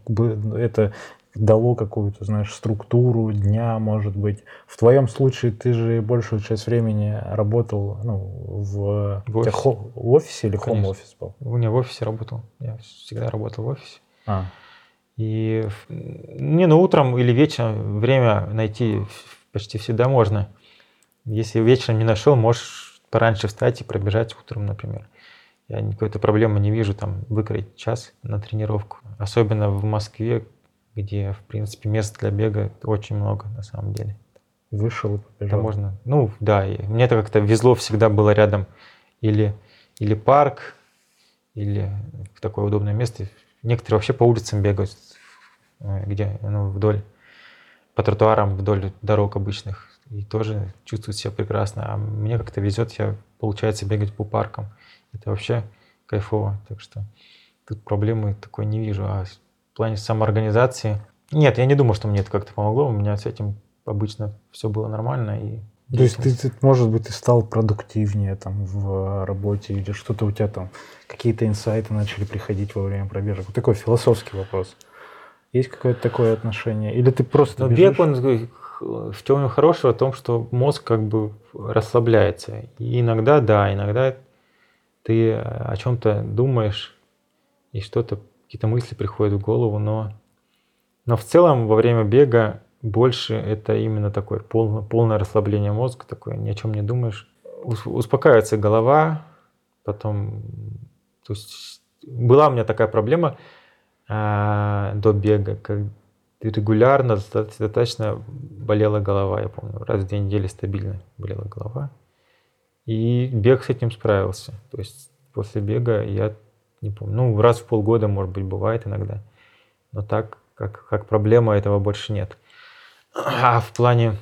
это дало какую-то, знаешь, структуру дня, может быть. В твоем случае ты же большую часть времени работал ну, в, В офисе. хо- в офисе или Конечно. хом-офис был? У меня в офисе работал. Я всегда работал в офисе. А, И не, ну утром или вечером время найти почти всегда можно. Если вечером не нашел, можешь пораньше встать и пробежать утром, например. Я никакой-то проблемы не вижу там выкроить час на тренировку. Особенно в Москве, где, в принципе, мест для бега очень много на самом деле. вышел и побежал. можно, ну да, и мне это как-то везло, всегда было рядом или, или парк, или такое удобное место. Некоторые вообще по улицам бегают, э, где, ну, вдоль, по тротуарам, вдоль дорог обычных, и тоже чувствуют себя прекрасно. А мне как-то везет, я, получается, бегать по паркам. Это вообще кайфово, так что тут проблемы такой не вижу. А в плане самоорганизации, нет, я не думаю, что мне это как-то помогло, у меня с этим обычно все было нормально. И То есть ты, ты, может быть, ты стал продуктивнее там в работе или что-то у тебя там, какие-то инсайты начали приходить во время пробежек? Вот такой философский вопрос. Есть какое-то такое отношение? Или ты просто Но бежишь? бег, он э, в чем хорошего, в том, что мозг как бы расслабляется. И иногда, да, иногда ты о чем-то думаешь, и что-то, какие-то мысли приходят в голову, но, но в целом во время бега больше это именно такое полное, полное расслабление мозга, такое ни о чем не думаешь. Ус- Успокаивается голова, потом, то есть была у меня такая проблема а, до бега, как регулярно доста- достаточно болела голова, я помню, раз в две недели стабильно болела голова. И бег с этим справился. То есть после бега я не помню, ну раз в полгода, может быть, бывает иногда. Но так, как, как проблема, этого больше нет. А в плане,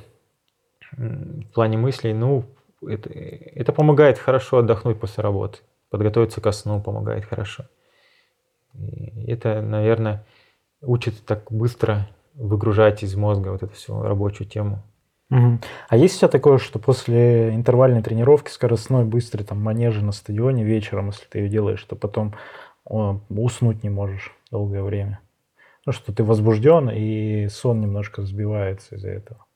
в плане мыслей, ну, это, это помогает хорошо отдохнуть после работы. Подготовиться ко сну помогает хорошо. И это, наверное, учит так быстро выгружать из мозга вот эту всю рабочую тему. А есть у тебя такое, что после интервальной тренировки скоростной, быстрой, там, манежи на стадионе вечером, если ты ее делаешь, то потом уснуть не можешь долгое время? Ну, что ты возбужден, и сон немножко сбивается из-за этого.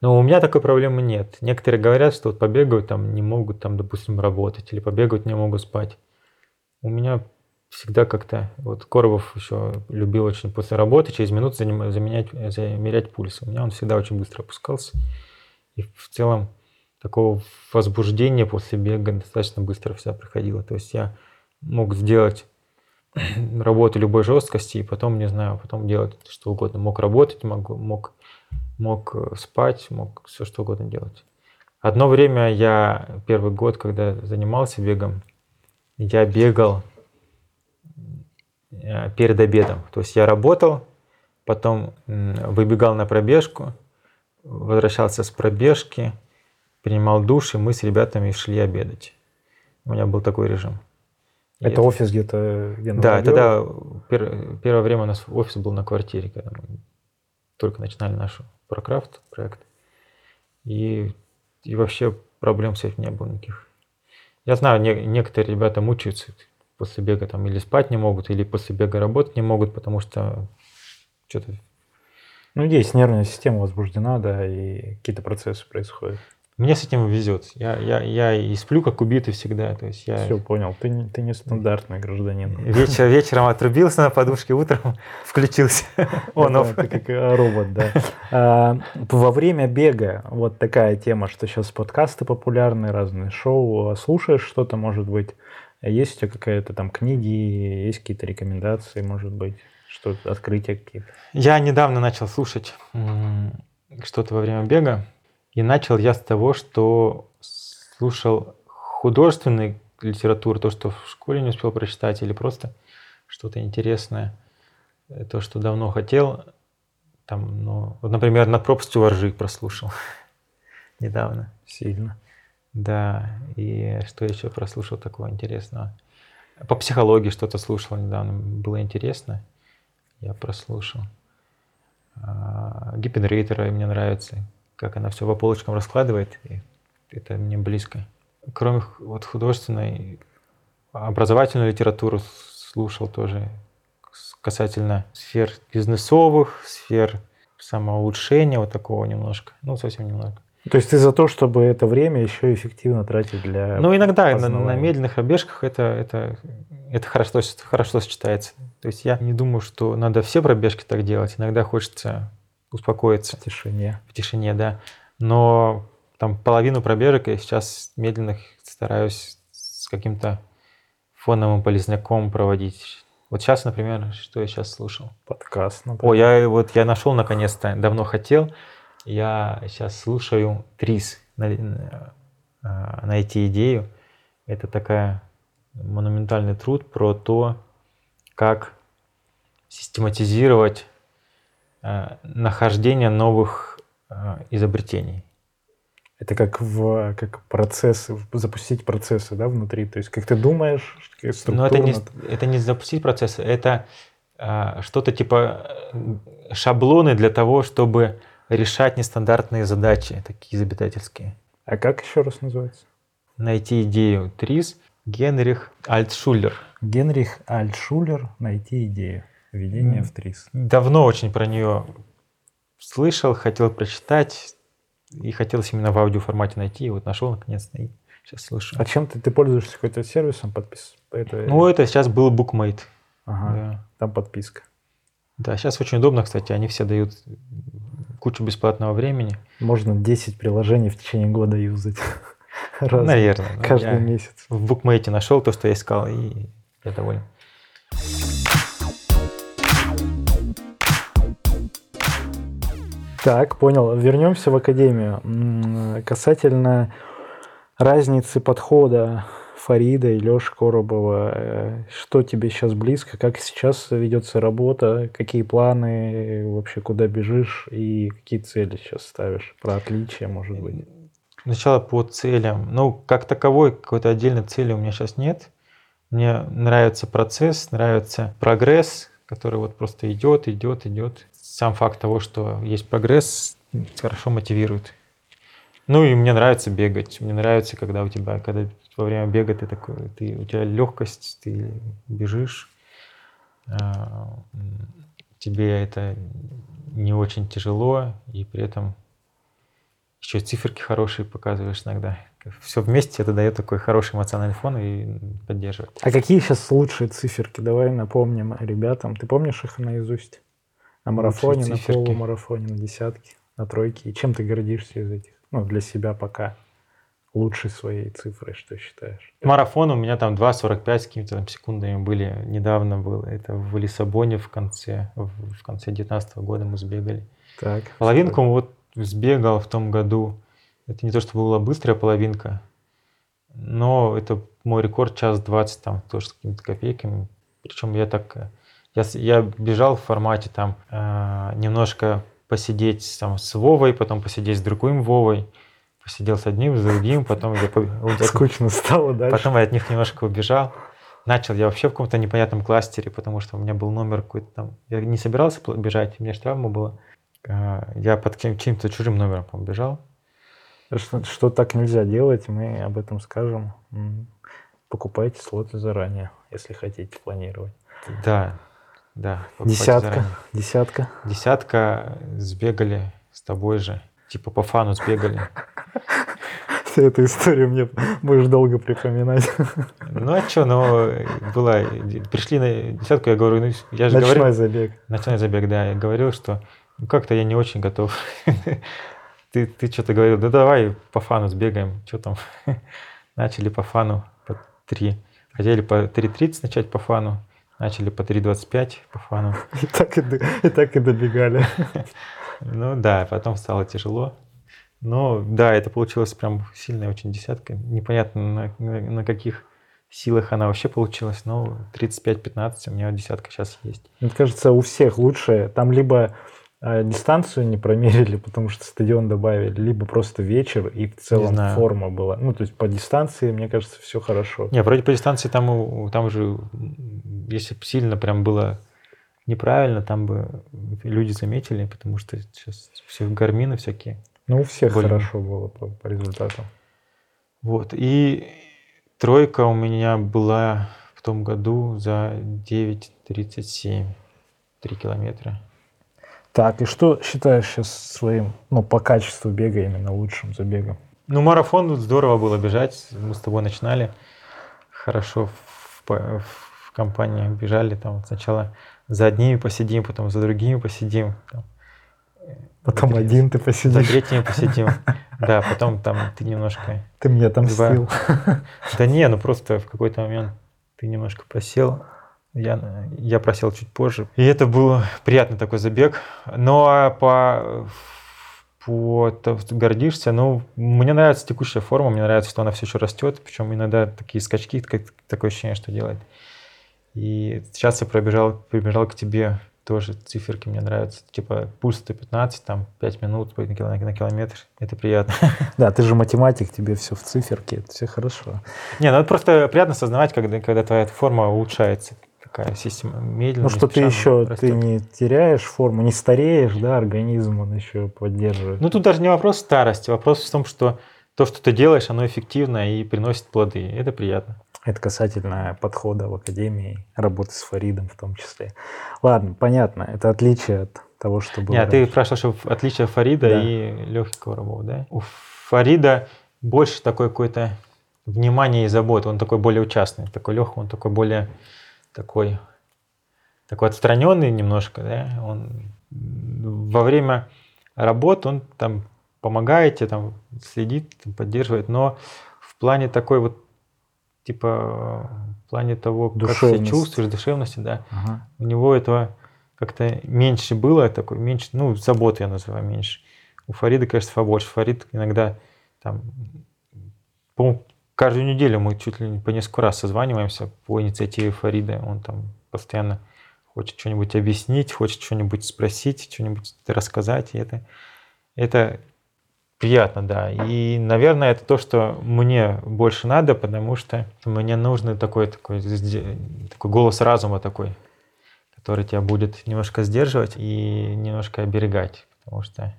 Но у меня такой проблемы нет. Некоторые говорят, что вот побегают, там не могут, там, допустим, работать, или побегают, не могут спать. У меня всегда как-то, вот Коробов еще любил очень после работы через минуту заменять, замерять пульс. У меня он всегда очень быстро опускался. И в целом такого возбуждения после бега достаточно быстро вся проходило. То есть я мог сделать (clears throat) работу любой жесткости и потом, не знаю, потом делать что угодно. Мог работать, мог, мог, мог э, спать, мог все что угодно делать. Одно время я, первый год, когда занимался бегом, я бегал перед обедом. То есть я работал, потом выбегал на пробежку, возвращался с пробежки, принимал душ, и мы с ребятами шли обедать. У меня был такой режим. Это, это офис где-то где Да, тогда пер, первое время у нас офис был на квартире, когда мы только начинали наш прокрафт проект. И, и вообще проблем с этим не было никаких. Я знаю, не, некоторые ребята мучаются, после бега там или спать не могут, или после бега работать не могут, потому что что-то... Ну, есть нервная система возбуждена, да, и какие-то процессы происходят. Мне с этим везет. Я, я, я и сплю как убитый всегда. То есть я... Все, понял. Ты, не, ты не стандартный гражданин. Вечер, вечером отрубился на подушке, утром (laughs) включился. (laughs) Он Ты как робот, да. А, во время бега вот такая тема, что сейчас подкасты популярны, разные шоу. Слушаешь что-то, может быть, есть у тебя какая-то там книги, есть какие-то рекомендации, может быть, что-то, открытия какие-то? Я недавно начал слушать что-то во время бега, и начал я с того, что слушал художественную литературу, то, что в школе не успел прочитать, или просто что-то интересное, то, что давно хотел. Там, ну, вот, например, «Над пропастью воржи» прослушал (laughs) недавно. Сильно. Да, и что еще прослушал такого интересного? По психологии что-то слушал недавно, было интересно. Я прослушал. А, Гиппенрейтера мне нравится, как она все по полочкам раскладывает, и это мне близко. Кроме вот художественной, образовательную литературу слушал тоже касательно сфер бизнесовых, сфер самоулучшения, вот такого немножко, ну совсем немного. То есть ты за то, чтобы это время еще эффективно тратить для Ну, иногда на, на медленных пробежках это, это, это хорошо, хорошо сочетается. То есть я не думаю, что надо все пробежки так делать. Иногда хочется успокоиться. В тишине. В тишине, да. Но там половину пробежек я сейчас медленных стараюсь с каким-то фоновым полезняком проводить. Вот сейчас, например, что я сейчас слушал? Подкаст, например. О, я вот я нашел наконец-то, давно хотел я сейчас слушаю Трис «Найти идею». Это такая монументальный труд про то, как систематизировать э, нахождение новых э, изобретений. Это как в как процесс, запустить процессы да, внутри. То есть как ты думаешь, Но это не, это не запустить процессы, это э, что-то типа шаблоны для того, чтобы решать нестандартные задачи, такие изобретательские. А как еще раз называется? Найти идею. Трис Генрих Альтшулер. Генрих Альтшулер «Найти идею». Введение в ТРИС. Давно очень про нее слышал, хотел прочитать, и хотелось именно в аудиоформате найти, и вот нашел наконец-то, и сейчас слушаю. А чем ты, ты пользуешься какой-то сервисом? Подпис... Это... Ну, это сейчас был BookMate. Ага, да. там подписка. Да, сейчас очень удобно, кстати, они все дают кучу бесплатного времени. Можно 10 приложений в течение года юзать. (laughs) Разные, Наверное. Каждый месяц. В букмейте нашел то, что я искал, и я доволен. Так, понял. Вернемся в академию. Касательно разницы подхода Фарида и Леши Коробова. Э, что тебе сейчас близко? Как сейчас ведется работа? Какие планы? Вообще куда бежишь? И какие цели сейчас ставишь? Про отличия, может быть? Сначала по целям. Ну, как таковой какой-то отдельной цели у меня сейчас нет. Мне нравится процесс, нравится прогресс, который вот просто идет, идет, идет. Сам факт того, что есть прогресс, хорошо мотивирует. Ну и мне нравится бегать. Мне нравится, когда у тебя, когда во время бега ты такой, ты, у тебя легкость, ты бежишь, а, тебе это не очень тяжело, и при этом еще циферки хорошие показываешь иногда. Все вместе это дает такой хороший эмоциональный фон и поддерживает. А какие сейчас лучшие циферки? Давай напомним ребятам. Ты помнишь их наизусть? На марафоне, на полумарафоне, на десятке, на тройке. И чем ты гордишься из этих? Ну, для себя пока лучшей своей цифрой, что считаешь? Марафон у меня там 2.45 с какими-то там секундами были. Недавно было. Это в Лиссабоне в конце, в конце 19 года мы сбегали. Так. Половинку что? вот сбегал в том году. Это не то, что была быстрая половинка, но это мой рекорд час 20 там тоже с какими-то копейками. Причем я так... Я, я бежал в формате там э, немножко посидеть там с Вовой, потом посидеть с другим Вовой, посидел с одним, с другим, потом я... (laughs) Скучно стало дальше. Потом я от них немножко убежал. Начал я вообще в каком-то непонятном кластере, потому что у меня был номер какой-то там. Я не собирался бежать, у меня же травма была. А, я под каким-то чужим номером побежал. Что, что так нельзя делать, мы об этом скажем. Покупайте слоты заранее, если хотите планировать. Да, да. Десятка, заранее. десятка. Десятка сбегали с тобой же. Типа по фану сбегали. (laughs) Эту историю мне будешь долго припоминать. (laughs) Ну а что, ну была, пришли на десятку, я говорю, ну я же Ночной говорил. забег. Ночной забег, да. Я говорил, что ну, как-то я не очень готов. (laughs) ты, ты что-то говорил, да давай по фану сбегаем. Что там? Начали по фану по 3. Хотели по 3.30 начать по фану. Начали по 3.25 по фану. И так и, и, так и добегали. Ну да, потом стало тяжело. Но да, это получилось прям сильная очень десятка. Непонятно, на, на, на каких силах она вообще получилась, но 35-15 у меня десятка сейчас есть. Мне кажется, у всех лучше. Там либо а, дистанцию не промерили, потому что стадион добавили, либо просто вечер, и в целом форма была. Ну, то есть по дистанции, мне кажется, все хорошо. Не, вроде по дистанции там, там же, если сильно прям было неправильно, там бы люди заметили, потому что сейчас все гармины всякие. Ну, у всех более... хорошо было по, по результатам. Вот. И тройка у меня была в том году за 9.37, 3 километра. Так, и что считаешь сейчас своим, ну, по качеству бега именно лучшим забегом? Ну, марафон здорово было бежать. Мы с тобой начинали хорошо в, в компании бежали. Там сначала за одними посидим, потом за другими посидим. Там, потом за один ты посидишь. За третьими посидим. (laughs) Да, потом там ты немножко... Ты мне там стил. (laughs) Да не, ну просто в какой-то момент ты немножко просел. Я, я просел чуть позже. И это был приятный такой забег. Но а по по гордишься. Ну, мне нравится текущая форма, мне нравится, что она все еще растет, причем иногда такие скачки, такое ощущение, что делает. И сейчас я пробежал, прибежал к тебе, тоже циферки мне нравятся. Типа пульс 115, там 5 минут на километр. Это приятно. (laughs) Да, ты же математик, тебе все в циферке, это все хорошо. Не, ну это просто приятно осознавать, когда, когда твоя форма улучшается. Такая система медленно. Ну что ты еще, растет. ты не теряешь форму, не стареешь, да, организм он еще поддерживает. Ну тут даже не вопрос старости, вопрос в том, что то, что ты делаешь, оно эффективно и приносит плоды. Это приятно. Это касательно подхода в академии, работы с Фаридом в том числе. Ладно, понятно. Это отличие от того, что было. Нет, ты спрашивал, что отличие Фарида да. и легкого рабов, да? У Фарида больше такой какой-то внимание и забота. Он такой более участный, такой легкий, он такой более такой, такой отстраненный немножко, да? Он во время работы он там помогает тебе, там следит, поддерживает, но в плане такой вот типа в плане того, как себя чувствуешь, душевности, да. Ага. У него этого как-то меньше было, такой меньше, ну, заботы я называю меньше. У Фарида, конечно, побольше. Фарид иногда там, по каждую неделю мы чуть ли не по несколько раз созваниваемся по инициативе Фарида. Он там постоянно хочет что-нибудь объяснить, хочет что-нибудь спросить, что-нибудь рассказать. И это, это Приятно, да. И, наверное, это то, что мне больше надо, потому что мне нужен такой, такой, такой голос разума такой, который тебя будет немножко сдерживать и немножко оберегать. Потому что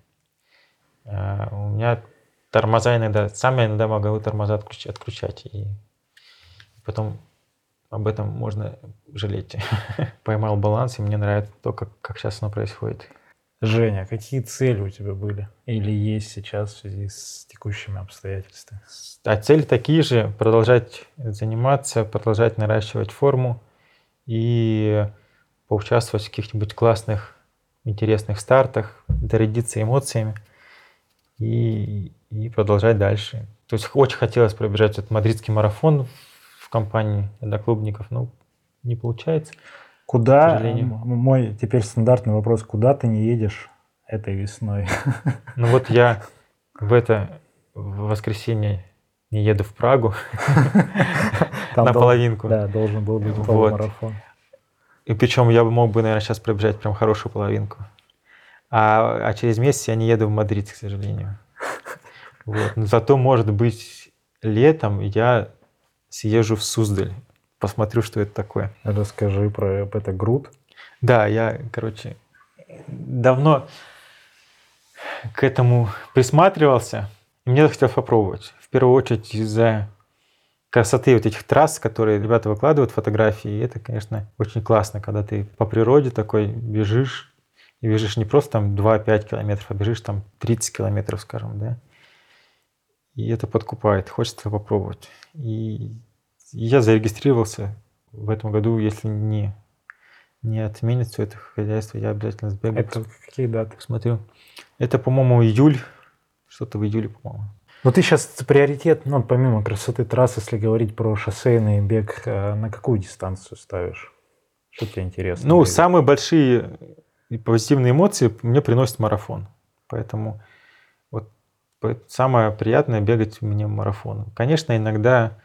э, у меня тормоза иногда, сам я иногда могу тормоза отключать, отключать и потом об этом можно жалеть. (laughs) Поймал баланс, и мне нравится то, как, как сейчас оно происходит. Женя, какие цели у тебя были или есть сейчас в связи с текущими обстоятельствами? А цели такие же, продолжать заниматься, продолжать наращивать форму и поучаствовать в каких-нибудь классных, интересных стартах, зарядиться эмоциями и, и продолжать дальше. То есть очень хотелось пробежать этот мадридский марафон в компании одноклубников, но не получается. Куда, мой теперь стандартный вопрос, куда ты не едешь этой весной? (laughs) Ну вот я в это в воскресенье не еду в Прагу (laughs) на половинку. Да, должен был быть полумарафон. И причем я мог бы, наверное, сейчас пробежать прям хорошую половинку. А, а через месяц я не еду в Мадрид, к сожалению. (laughs) Вот. Но зато, может быть, летом я съезжу в Суздаль посмотрю, что это такое. Расскажи про это груд. Да, я, короче, давно к этому присматривался. И мне захотелось попробовать. В первую очередь из-за красоты вот этих трасс, которые ребята выкладывают фотографии. И это, конечно, очень классно, когда ты по природе такой бежишь, и бежишь не просто там 2-5 километров, а бежишь там 30 километров, скажем, да. И это подкупает, хочется попробовать. И я зарегистрировался в этом году, если не, не отменят все это хозяйство, я обязательно сбегаю. Это какие даты? Смотрю. Это, по-моему, июль, что-то в июле, по-моему. Но ты сейчас приоритет, ну, помимо красоты трасс, если говорить про шоссейный бег, э, на какую дистанцию ставишь? Что тебе интересно? Ну, бегать? самые большие и позитивные эмоции мне приносит марафон. Поэтому вот самое приятное бегать мне марафон. Конечно, иногда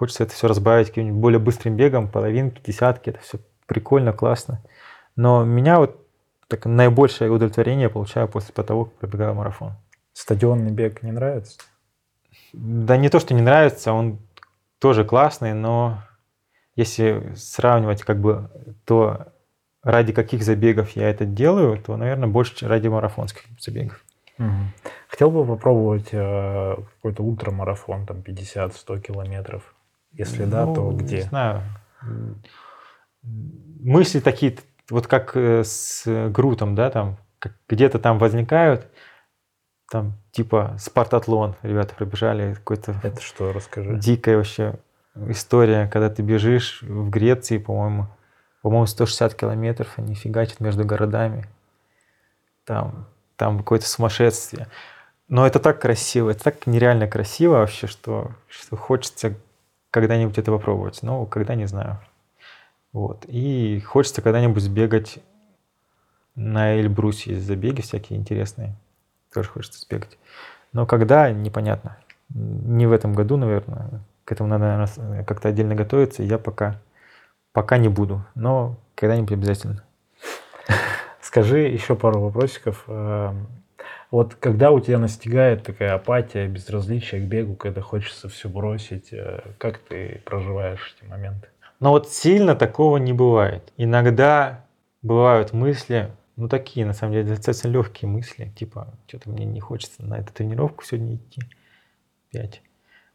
Хочется это все разбавить каким-нибудь более быстрым бегом, половинки, десятки. Это все прикольно, классно. Но меня вот так, наибольшее удовлетворение получаю после того, как пробегаю марафон. Стадионный бег не нравится? Да не то, что не нравится, он тоже классный, но если сравнивать как бы то, ради каких забегов я это делаю, то, наверное, больше ради марафонских забегов. Угу. Хотел бы попробовать э, какой-то ультрамарафон, там 50-100 километров. Если ну, да, то ну, где? Не знаю. Мысли такие, вот как э, с Грутом, да, там где-то там возникают, там типа спартатлон, ребята пробежали какой-то. Это что, расскажи. Дикая вообще история, когда ты бежишь в Греции, по-моему, по-моему, 160 километров, они фигачат между городами. Там, там какое-то сумасшествие. Но это так красиво, это так нереально красиво вообще, что, что хочется когда-нибудь это попробовать, но когда не знаю. Вот. И хочется когда-нибудь сбегать на Эльбрусе, есть забеги всякие интересные. Тоже хочется сбегать. Но когда, непонятно. Не в этом году, наверное. К этому надо, как-то отдельно готовиться. Я пока, пока не буду. Но когда-нибудь обязательно. Скажи еще пару вопросиков. Вот когда у тебя настигает такая апатия, безразличие к бегу, когда хочется все бросить, э, как ты проживаешь эти моменты? Но вот сильно такого не бывает. Иногда бывают мысли, ну такие, на самом деле, достаточно легкие мысли, типа, что-то мне не хочется на эту тренировку сегодня идти. Пять.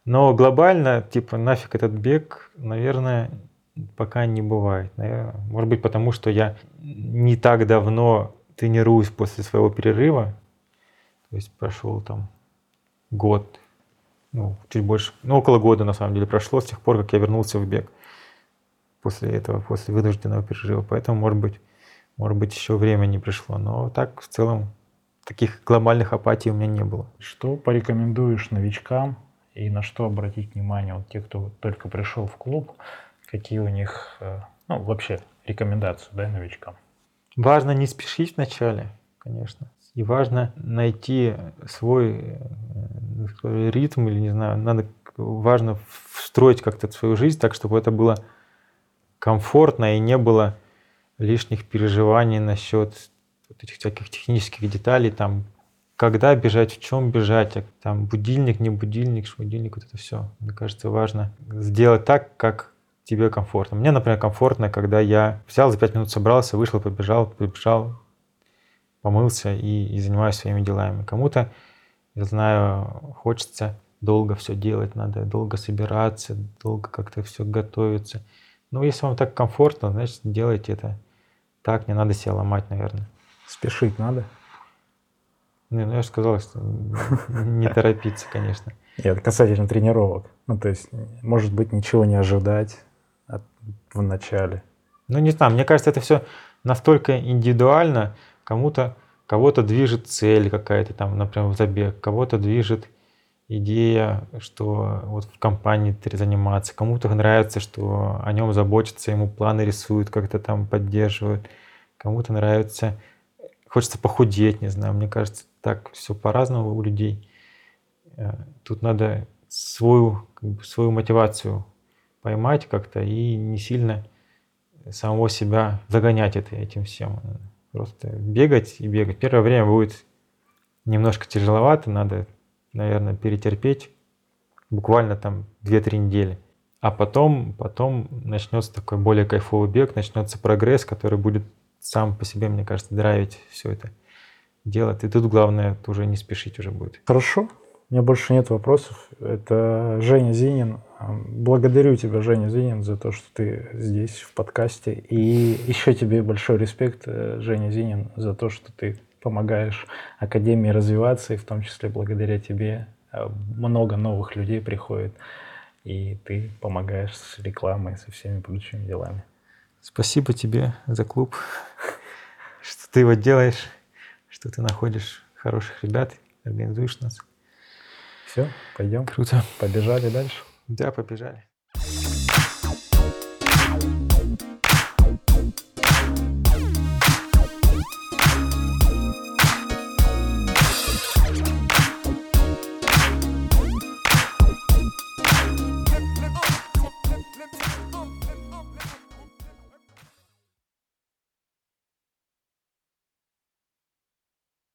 Но глобально, типа, нафиг этот бег, наверное, пока не бывает. Наверное, может быть, потому что я не так давно тренируюсь после своего перерыва, то есть прошел там год, ну, чуть больше, ну, около года на самом деле прошло с тех пор, как я вернулся в бег после этого, после вынужденного перерыва. Поэтому, может быть, может быть, еще время не пришло. Но так, в целом, таких глобальных апатий у меня не было. Что порекомендуешь новичкам и на что обратить внимание? Вот те, кто только пришел в клуб, какие у них, э, ну, вообще рекомендации, да, новичкам? Важно не спешить вначале, конечно. И важно найти свой э, ритм, или не знаю, надо важно встроить как-то свою жизнь так, чтобы это было комфортно и не было лишних переживаний насчет вот этих всяких технических деталей, там, когда бежать, в чем бежать, а там, будильник, не будильник, будильник, вот это все. Мне кажется, важно сделать так, как тебе комфортно. Мне, например, комфортно, когда я взял за пять минут собрался, вышел, побежал, побежал, помылся и, и занимаюсь своими делами. Кому-то, я знаю, хочется долго все делать, надо долго собираться, долго как-то все готовиться. Но если вам так комфортно, значит, делайте это так, не надо себя ломать, наверное. Спешить надо? Не, ну я же сказал, что не (laughs) торопиться, конечно. Нет, касательно тренировок. Ну, то есть, может быть, ничего не ожидать от, в начале. Ну, не знаю, мне кажется, это все настолько индивидуально. Кому-то, кого-то движет цель какая-то там, например, в забег, кого-то движет идея, что вот в компании заниматься, кому-то нравится, что о нем заботятся, ему планы рисуют, как-то там поддерживают, кому-то нравится, хочется похудеть, не знаю, мне кажется, так все по-разному у людей. Э, тут надо свою, как бы, свою мотивацию поймать как-то и не сильно самого себя загонять это, этим всем. Просто бегать и бегать. Первое время будет немножко тяжеловато, надо наверное, перетерпеть буквально там 2-3 недели. А потом, потом начнется такой более кайфовый бег, начнется прогресс, который будет сам по себе, мне кажется, драйвить все это делать. И тут главное уже не спешить уже будет. Хорошо. У меня больше нет вопросов. Это Женя Зинин. Благодарю тебя, Женя Зинин, за то, что ты здесь в подкасте. И еще тебе большой респект, э, Женя Зинин, за то, что ты помогаешь Академии развиваться, и в том числе благодаря тебе э, много новых людей приходит, и ты помогаешь с рекламой, со всеми прочими делами. Спасибо тебе за клуб, что ты его делаешь, что ты находишь хороших ребят, организуешь нас. Все, пойдем. Круто. Побежали дальше. Да, побежали.